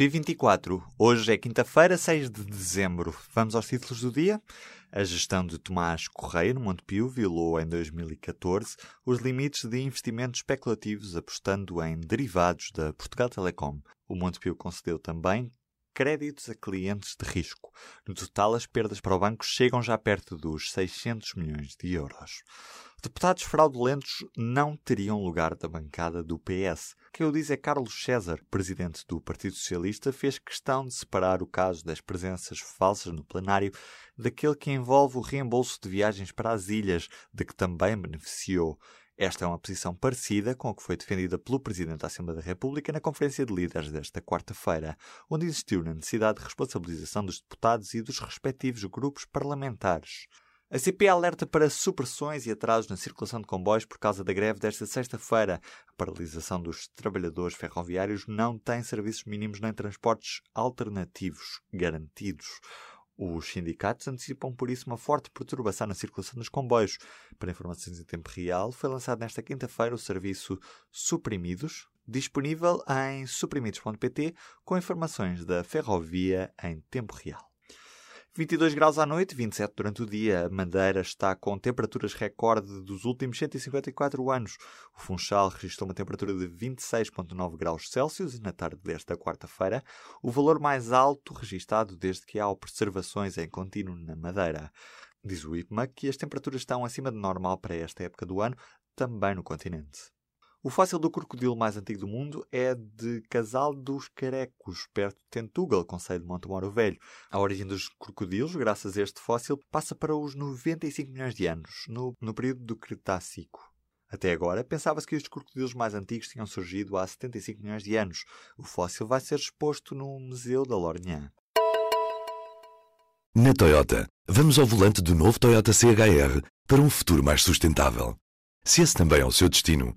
P24. Hoje é quinta-feira, 6 de dezembro. Vamos aos títulos do dia. A gestão de Tomás Correia no Montepio violou em 2014 os limites de investimentos especulativos apostando em derivados da Portugal Telecom. O Montepio concedeu também créditos a clientes de risco. No total, as perdas para o banco chegam já perto dos 600 milhões de euros. Deputados fraudulentos não teriam lugar da bancada do PS. Quem o diz é Carlos César, presidente do Partido Socialista, fez questão de separar o caso das presenças falsas no plenário daquele que envolve o reembolso de viagens para as ilhas, de que também beneficiou. Esta é uma posição parecida com a que foi defendida pelo Presidente da Assembleia da República na Conferência de Líderes desta quarta-feira, onde insistiu na necessidade de responsabilização dos deputados e dos respectivos grupos parlamentares. A CP alerta para supressões e atrasos na circulação de comboios por causa da greve desta sexta-feira. A paralisação dos trabalhadores ferroviários não tem serviços mínimos nem transportes alternativos garantidos. Os sindicatos antecipam por isso uma forte perturbação na circulação dos comboios. Para informações em tempo real, foi lançado nesta quinta-feira o serviço Suprimidos, disponível em suprimidos.pt com informações da ferrovia em tempo real. 22 graus à noite, 27 durante o dia. A Madeira está com temperaturas recorde dos últimos 154 anos. O Funchal registrou uma temperatura de 26,9 graus Celsius na tarde desta quarta-feira, o valor mais alto registado desde que há observações em contínuo na Madeira. Diz o IPMA que as temperaturas estão acima de normal para esta época do ano, também no continente. O fóssil do crocodilo mais antigo do mundo é de Casal dos Carecos, perto de Tentugal, Conselho de Montemoro Velho. A origem dos crocodilos, graças a este fóssil, passa para os 95 milhões de anos, no, no período do Cretácico. Até agora, pensava-se que estes crocodilos mais antigos tinham surgido há 75 milhões de anos. O fóssil vai ser exposto no Museu da Lourinhã. Na Toyota, vamos ao volante do novo Toyota CHR para um futuro mais sustentável. Se esse também é o seu destino,